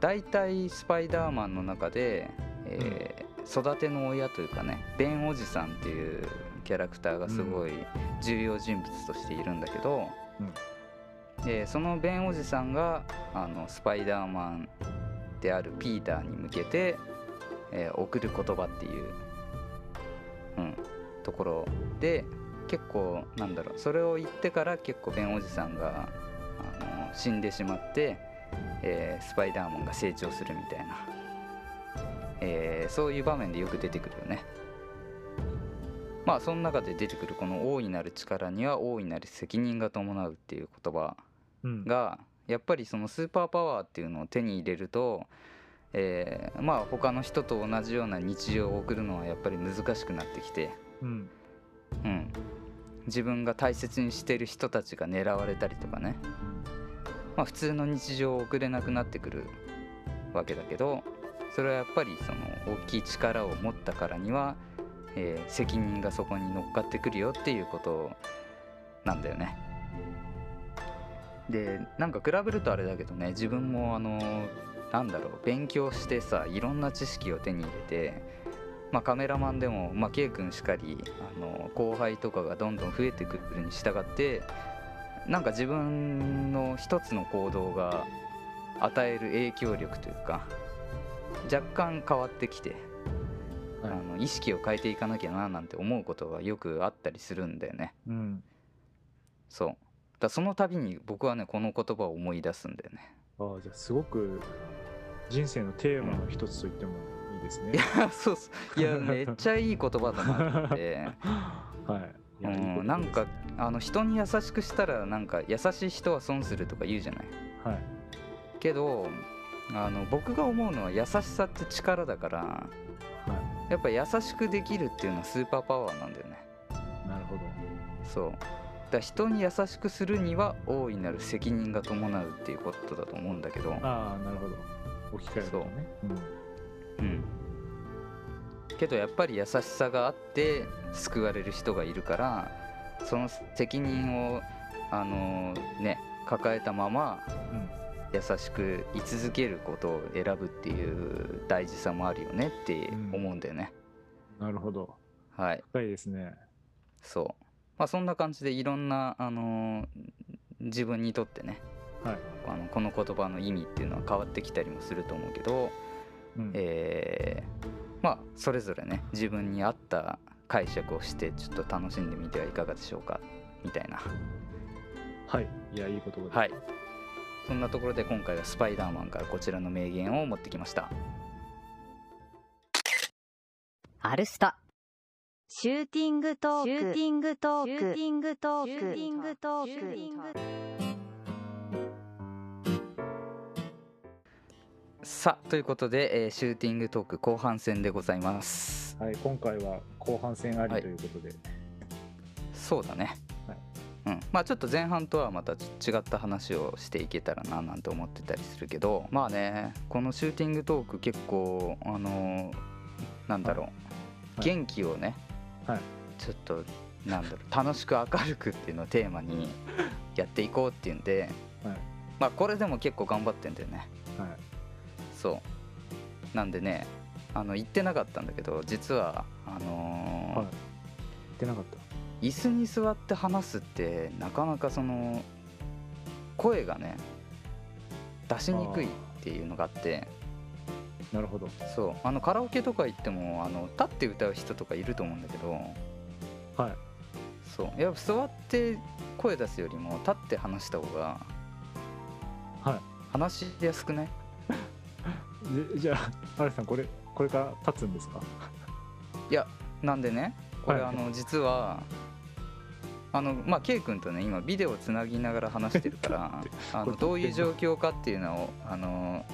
大体スパイダーマンの中で、えー育ての親というかねベンおじさんっていうキャラクターがすごい重要人物としているんだけど、でそのベンおじさんがあのスパイダーマンであるピーターに向けて、えー送る言葉っていう、うん、ところで結構なんだろうそれを言ってから結構ベンおじさんがあの死んでしまって、えースパイダーマンが成長するみたいな、えーそういう場面でよく出てくるよね。まあその中で出てくるこの大いなる力には大いなる責任が伴うっていう言葉うん。がやっぱりそのスーパーパワーっていうのを手に入れると、えーまあ他の人と同じような日常を送るのはやっぱり難しくなってきて、うん。うん、自分が大切にしてる人たちが狙われたりとかね、まあ、普通の日常を送れなくなってくるわけだけどそれはやっぱりその大きい力を持ったからには、えー責任がそこに乗っかってくるよっていうことなんだよね。でなんか比べるとあれだけどね自分もあのなんだろう勉強してさいろんな知識を手に入れて、まあ、カメラマンでも、まあ、K 君しかりあの後輩とかがどんどん増えてくるに従ってなんか自分の一つの行動が与える影響力というか若干変わってきて、はい。あの意識を変えていかなきゃななんて思うことがよくあったりするんだよね。うん。そう。だその度に僕はねこの言葉を思い出すんだよね。ああじゃあすごく人生のテーマの一つと言ってもいいですね。いやそういやめっちゃいい言葉だなって はい。うん、なんかあの人に優しくしたらなんか優しい人は損するとか言うじゃない。はい。けどあの僕が思うのは優しさって力だからはやっぱ優しくできるっていうのはスーパーパワーなんだよね。いなるほど。そう。だ人に優しくするには大いなる責任が伴うっていうことだと思うんだけど。ああなるほど。置き換えるとね。うん。うん。けどやっぱり優しさがあって救われる人がいるからその責任をあのね抱えたままうん優しく居続けることを選ぶっていう大事さもあるよねって思うんだよね、なるほど。はい。深いですね。そう。まあそんな感じでいろんなあの自分にとってねはい。あのこの言葉の意味っていうのは変わってきたりもすると思うけど、うん。えーまあそれぞれね自分に合った解釈をしてちょっと楽しんでみてはいかがでしょうかみたいな。はい。いやいい言葉です。はいそんなところで今回は「スパイダーマン」からこちらの名言を持ってきました。アルスタ。シューティングトーク。シューティングトーク。シューティングトーク。シューティングトーク。さあということで、えー、シューティングトーク後半戦でございます。はい今回は後半戦ありということで、はい、そうだね。まあちょっと前半とはまたち違った話をしていけたらななんて思ってたりするけどまあねこのシューティングトーク結構あのーなんだろう、はい。元気をね、はい。ちょっとなんだろう。楽しく明るくっていうのをテーマにやっていこうっていうんで、はい。まあこれでも結構頑張ってんだよね。はい、そう。なんでねあの言ってなかったんだけど実はあのーはい。言ってなかった。椅子に座って話すってなかなかその声がね出しにくいっていうのがあって。なるほど。そう。あのカラオケとか行ってもあの立って歌う人とかいると思うんだけど。はい。そう。やっぱ座って声出すよりも立って話した方がはい。話しやすくない？じ じゃあ、アレさん、これ、これから立つんですか？いやなんでね？これはいあの実はあのまあ K 君とね今ビデオつなぎながら話してるから あのどういう状況かっていうのをあの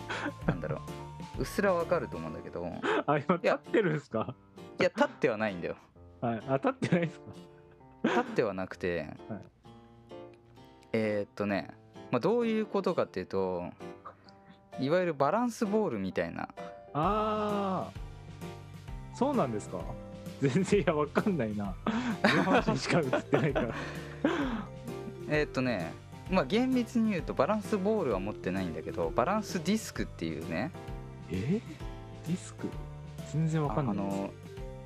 なんだろう。うっすらわかると思うんだけど。あ、今、立ってるんですか？いや立ってはないんだよ。はい。あ、立ってないですか？立ってはなくて、はい。えーっとね、まあ、どういうことかっていうといわゆるバランスボールみたいな。ああ、そうなんですか？全然いや、わかんないな。上半身しか映ってないから。えーっとねまあ厳密に言うとバランスボールは持ってないんだけどバランスディスクっていうねえ？ディスク？全然わかんない。あの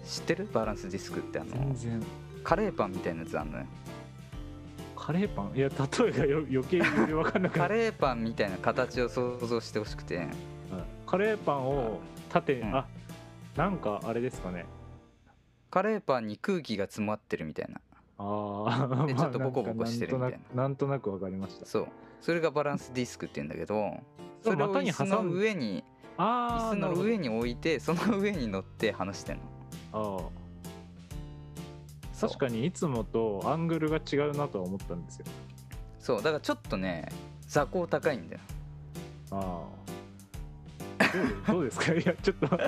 知ってる？バランスディスクってあの全然。カレーパンみたいなやつあんのよカレーパン？いや、例えがよ余計にわかんなくなカる。レーパンみたいな形を想像してほしくてはいカレーパンを縦、うんあなんかあれですかねカレーパンに空気が詰まってるみたいな。あ あでちょっとボコボコしてるみたいな。なんとなくわかりました。そう。それがバランスディスクって言うんだけどそれを椅子の上に椅子の上に置いてその上に乗って話してんの。あ確かにいつもとアングルが違うなとは思ったんですよ。そうだからちょっとね座高高いんだよ。ああどうでどうですか？いやちょっと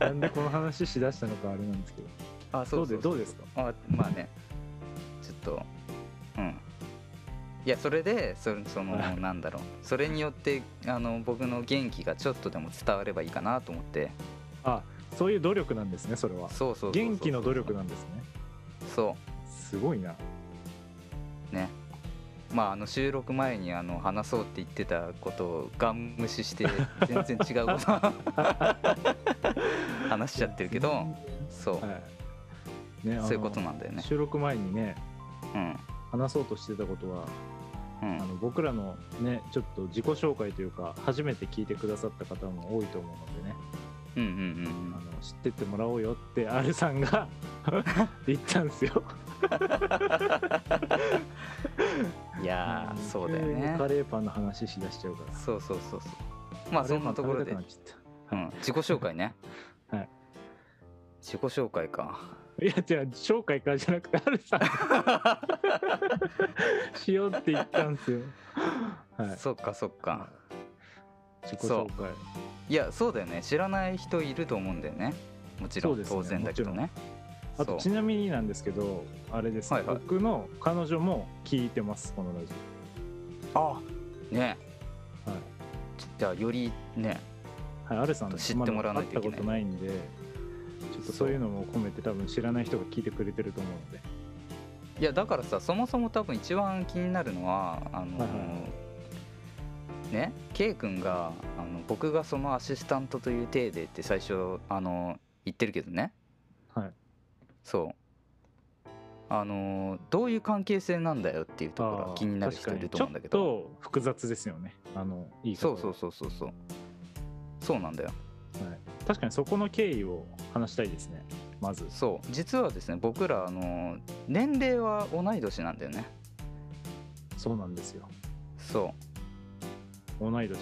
なんでこの話しだしたのかあれなんですけどあどうでどうですか？あまあね。ちょっとうん。いやそれでそそのはい。なんだろう。それによってあの僕の元気がちょっとでも伝わればいいかなと思って。あそういう努力なんですねそれは。そうそうそうそう。元気の努力なんですね。そすごいな。うね。まああの収録前にあの話そうって言ってたことをガン無視して全然違うこと 話しちゃってるけど そう。はいね、そういうことななんだよね。収録前にねうん。話そうとしてたことは、うん。あの僕らのねちょっと自己紹介というか初めて聞いてくださった方も多いと思うのでね、うんうんあの知ってってもらおうよって R さんが 言ったんですよ。うんいやー そうだよね。カレーパンの話しだしちゃうから。そうそうそうそう。まあそんなところで、うん、自己紹介ね。はい。自己紹介か。たいや違う紹介からじゃなくて R さ。ん がしようって言ったんですよ。はい。そっかそっか。自己紹介。いやそうだよね。知らない人いると思うんだよね。もちろん、ね。当然だけどね。あとちなみになんですけどあれです、ね。はいはい。僕の彼女も聞いてますこのラジあね。オ。はい。じゃあよりね。はい、アルさん知ってもらわないといけない。ことないんで、ちょっとそういうのも込めて多分知らない人が聞いてくれてると思うので。いやだからさそもそも多分一番気になるのはあのーはいはいはね K 君があの僕がそのアシスタントという体でって最初あの言ってるけどねはい。そうあのーどういう関係性なんだよっていうところが気になる人いると思うんだけどちょっと複雑ですよね。あの、いいそうそうそうそうそうそうなんだよはい。確かにそこの経緯を話したいですね。まず。そう実はですね僕らあの年齢は同い年なんだよねそうなんですよ。そ同い年。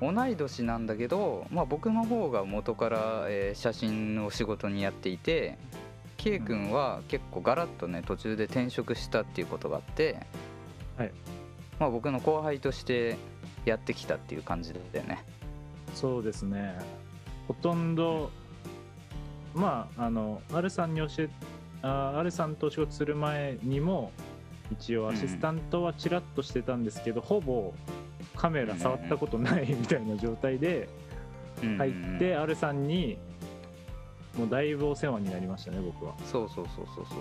う同い年なんだけど、まあ、僕の方が元から、えー写真を仕事にやっていて K 君は結構ガラッとね途中で転職したっていうことがあって、はいまあ、僕の後輩としてやってきたっていう感じだよねそうですねほとんどまああの R さんに教えあ R さんと仕事する前にも一応アシスタントはちらっとしてたんですけど、ほぼカメラ触ったことないみたいな状態で入って、R さんにもうだいぶお世話になりましたね僕は。そうそうそうそうそう。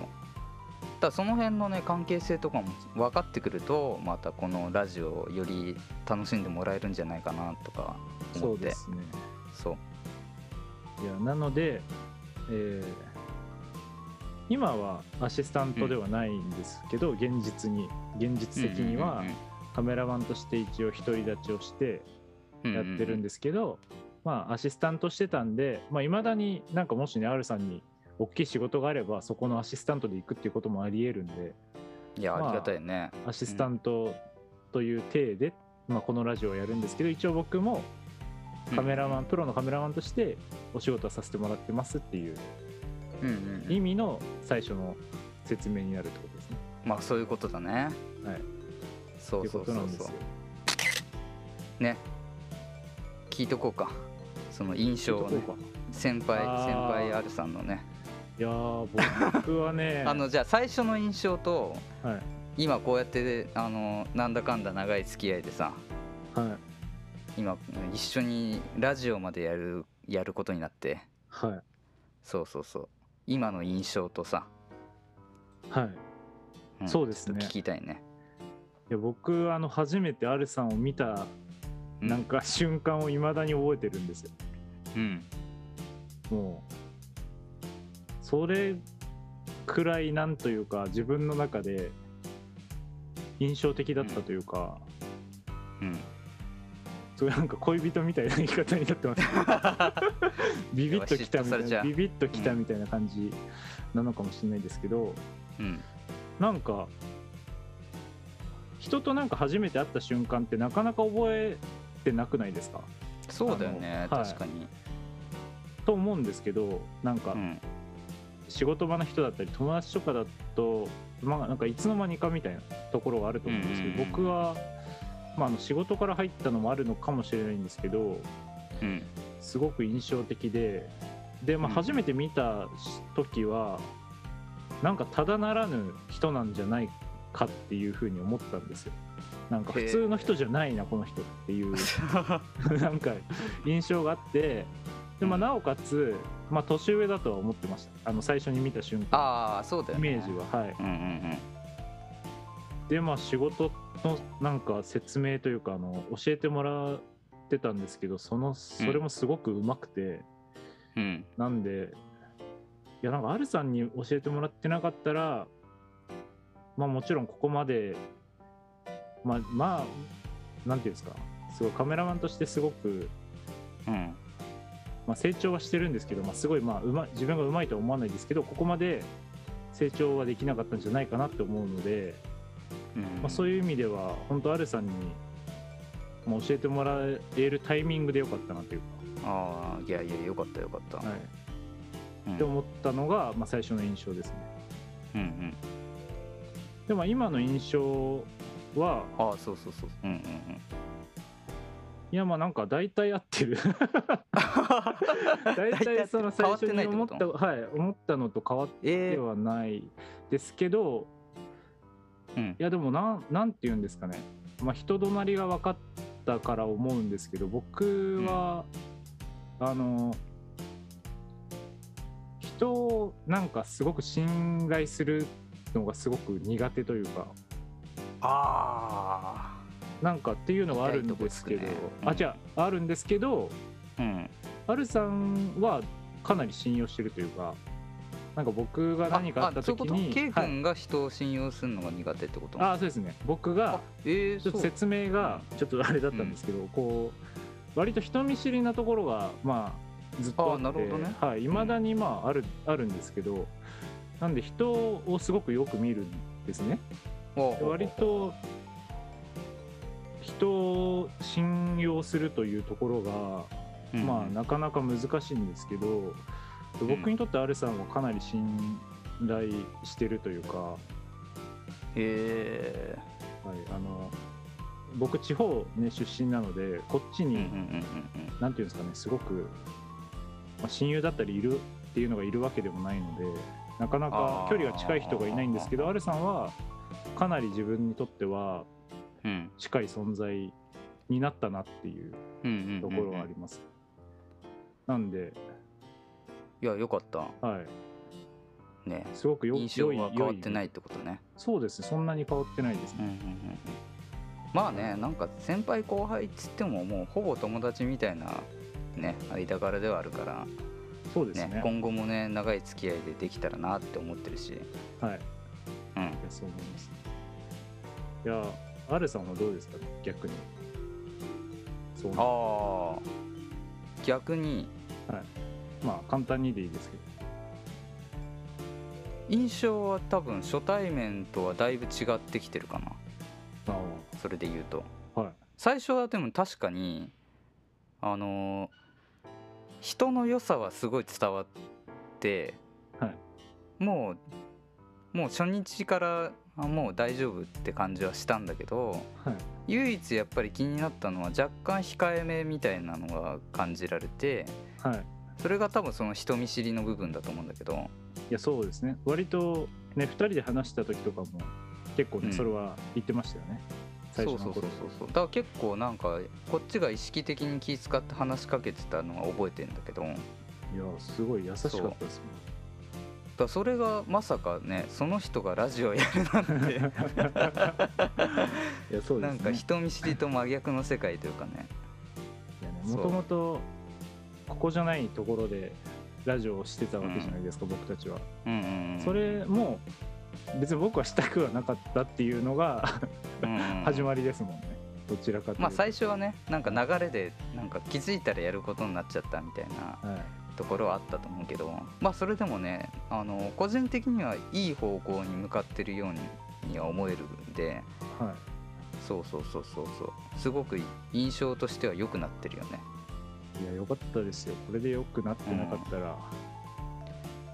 だその辺のね関係性とかも分かってくるとまたこのラジオをより楽しんでもらえるんじゃないかなとかそ思って。うですね。そういやなので、えー今はアシスタントではないんですけど、現実に現実的にはカメラマンとして一応独り立ちをしてやってるんでですけど、まあアシスタントしてたんでいまあ、未だになんかもしね R さんに大きい仕事があればそこのアシスタントで行くっていうこともありえるんでまあいやありがたいね、アシスタントという体で、まあ、このラジオをやるんですけど一応僕もカメラマン、プロのカメラマンとしてお仕事をさせてもらってますっていううんうんうん。意味の最初の説明になるってことですね。まあそういうことだね。はい、そうそうそうそう。ね。聞いとこうか。その印象をね。先輩先輩 R さんのね。いやー僕はね。あのじゃあ最初の印象とはい。今こうやってあのなんだかんだ長い付き合いでさはい今一緒にラジオまでやるやることになって。はい。そうそうそう。今の印象とさ、はい。んそうですね。聞きたいね。いや僕あの初めて R さんを見たうん。なんか瞬間を未だに覚えてるんですよ。うん。もうそれくらいなんというか自分の中で印象的だったというか、うん。すごいなんか恋人みたいな言い方になってます。ビビッときたみたいなビビッときたみたいな感じなのかもしれないですけど、うん。なんか人となんか初めて会った瞬間ってなかなか覚えてなくないですか？そうだよねはい。確かに、と思うんですけどなんかうん。仕事場の人だったり友達とかだとまあなんかいつの間にかみたいなところがあると思うんですけど、僕は、まあ、あの仕事から入ったのもあるのかもしれないんですけどうん。すごく印象的でで、まあ、うん。初めて見た時は、なんかただならぬ人なんじゃないかっていうふうに思ったんですよ。なんか普通の人じゃないなこの人っていう。なんか印象があってで、まあ、うん。なおかつ、まあ、年上だとは思ってました。あの最初に見た瞬間。ああそうだよね。イメージははい。うんうん。でまあ仕事のなんか説明というかあの教えてもらってたんですけどそのそれもすごくうまくて、うん。うんなんでいやなんかアルさんに教えてもらってなかったらまあもちろんここまでまあまあなんていうんですかすごいカメラマンとしてすごく、うん。まあ、成長はしてるんですけど、まあ、すごいまあうま自分がうまいとは思わないですけどここまで成長はできなかったんじゃないかなって思うので、うん。まあ、そういう意味では本当アルさんに、まあ、教えてもらえるタイミングでよかったなというああいやいやよかったよかった、か、はい、うん。って思ったのが、まあ、最初の印象ですね。うんうん。でも今の印象はああそうそうそうう。んうんうん。いやまあなんか大体合ってる。大体その最初に思ったはい思ったのと変わっえーてはないですけどうん。いやでもなんなんて言うんですかね。まあ人となりが分かったから思うんですけど僕は、あの人をなんかすごく信頼するのがすごく苦手というかあなんかっていうのはあるんですけど、痛いとこつくね。あじゃああるんですけどあうん。アルさんはかなり信用してるというかなんか僕が何かあった時そういうにこと？K はい。君が人を信用するのが苦手ってこと、あそうですね。僕がえー、ちょっと説明がちょっとあれだったんですけど、こう割と人見知りなところがまあずっとあってあなるほどね。はい。未だにまああるあるんですけどなんで人をすごくよく見るんですね。割と人を信用するというところがうん。まあなかなか難しいんですけど、僕にとってアルさんはかなり信頼してるというか、はい、へえあの僕地方ね出身なのでこっちに、なんていうんですかねすごく、まあ、親友だったりいるっていうのがいるわけでもないのでなかなか距離が近い人がいないんですけど R さんはかなり自分にとっては近い存在になったなっていうところはあります。なんで、いやよかった。はい、ね。すごくよ印象は変わってないってことね。そうですねそんなに変わってないですね。うんうんうんうん。まあねなんか先輩後輩っつってももうほぼ友達みたいなね間柄ではあるから。そうですね。ね今後もね長い付き合いでできたらなって思ってるし。はい。うん。いやそう思います。いや R さんはどうですか？ね逆に。そうああ逆にまあ簡単にでいいですけど。印象は多分初対面とはだいぶ違ってきてるかな。あそれで言うと。あはい。最初はでも確かにあのー人の良さはすごい伝わって、はい。もうもう初日からあもう大丈夫って感じはしたんだけどはい。唯一やっぱり気になったのは若干控えめみたいなのが感じられてはい。それが多分その人見知りの部分だと思うんだけど。いやそうですね。割とね2人で話した時とかも結構ね、うん。それは言ってましたよね。最初の頃。そうそうそうそうだから結構なんかこっちが意識的に気遣って話しかけてたのは覚えてんだけど。いやすごい優しかったですもん。らそれがまさかねその人がラジオやるなんて。いやそうですね。なんか人見知りと真逆の世界というかね。もともとここじゃないところでラジオをしてたわけじゃないですか、僕たちは、うんうんうんそれも別に僕はしたくはなかったっていうのがうんうん始まりですもんね。どちらかというと。まあ最初はねなんか流れでなんか気づいたらやることになっちゃったみたいなはい。ところはあったと思うけどまあそれでもねあの個人的にはいい方向に向かってるようにには思えるんではい。そうそうそうそうそう。すごく印象としては良くなってるよね。いやよかったですよ。これで良くなってなかったら、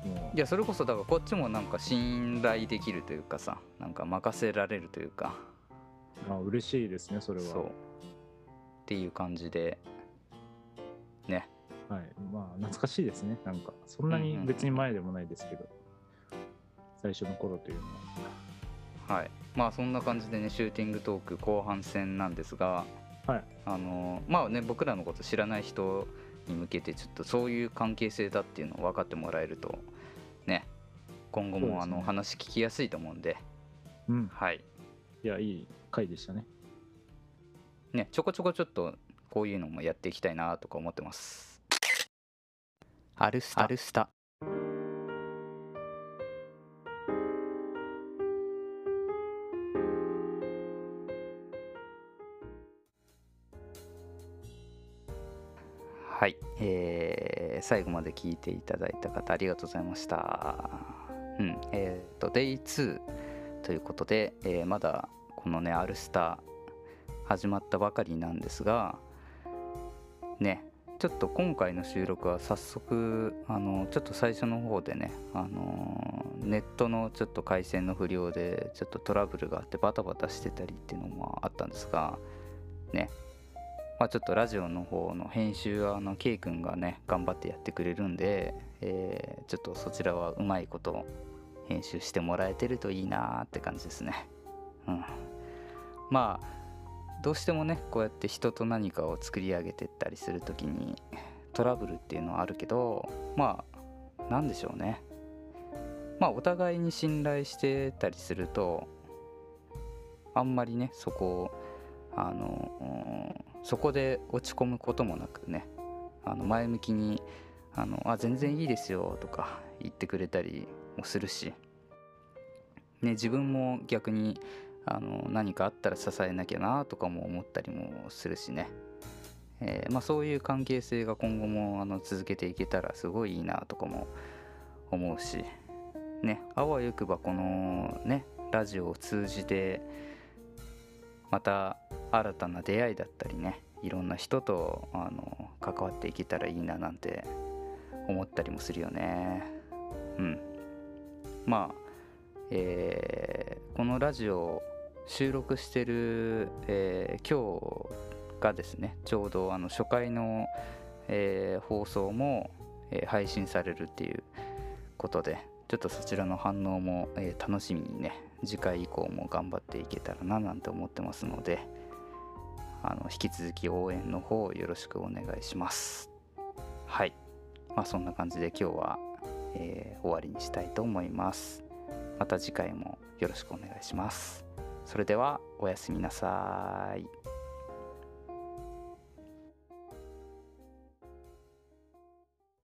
もいやそれこそだからこっちもなんか信頼できるというかさなんか任せられるというか。うあ嬉しいですねそれは。そう。っていう感じで。ね。はい。まあ懐かしいですね。なんかそんなに別に前でもないですけど、最初の頃というのは。はい。まあそんな感じでねシューティングトーク後半戦なんですがはい。あのまあね僕らのこと知らない人に向けてちょっとそういう関係性だっていうのを分かってもらえるとね今後もあの話聞きやすいと思うんで。うん。はい。いやいい回でしたね。ねちょこちょこちょっとこういうのもやっていきたいなとか思ってます。アルスタ。アルスタ最後まで聞いていただいた方ありがとうございました。うん、えっ、と Day2 ということで、えーまだこのねアルスター始まったばかりなんですがねちょっと今回の収録は早速あのちょっと最初の方でねあのネットのちょっと回線の不良でちょっとトラブルがあってバタバタしてたりっていうのもあったんですがねまあ、ちょっとラジオの方の編集はあの K 君がね頑張ってやってくれるんで、えーちょっとそちらはうまいこと編集してもらえてるといいなーって感じですね。うん、まあどうしてもねこうやって人と何かを作り上げてったりする時にトラブルっていうのはあるけどまあなんでしょうねまあお互いに信頼してたりするとあんまりねそこをあのそこで落ち込むこともなくねあの前向きにあのあ全然いいですよとか言ってくれたりもするし、ね、自分も逆にあの何かあったら支えなきゃなとかも思ったりもするしね、えーまあ、そういう関係性が今後もあの続けていけたらすごいいいなとかも思うしねあわよくばこのねラジオを通じてまた新たな出会いだったりねいろんな人とあの関わっていけたらいいななんて思ったりもするよね。うん。まあ、えーこのラジオ収録してる、えー今日がですねちょうどあの初回の、えー放送も、え配信されるっていうことでちょっとそちらの反応も、え楽しみにね次回以降も頑張っていけたらななんて思ってますのであの引き続き応援の方よろしくお願いします。はい。まあそんな感じで今日は、えー終わりにしたいと思います。また次回もよろしくお願いします。それではおやすみなさい。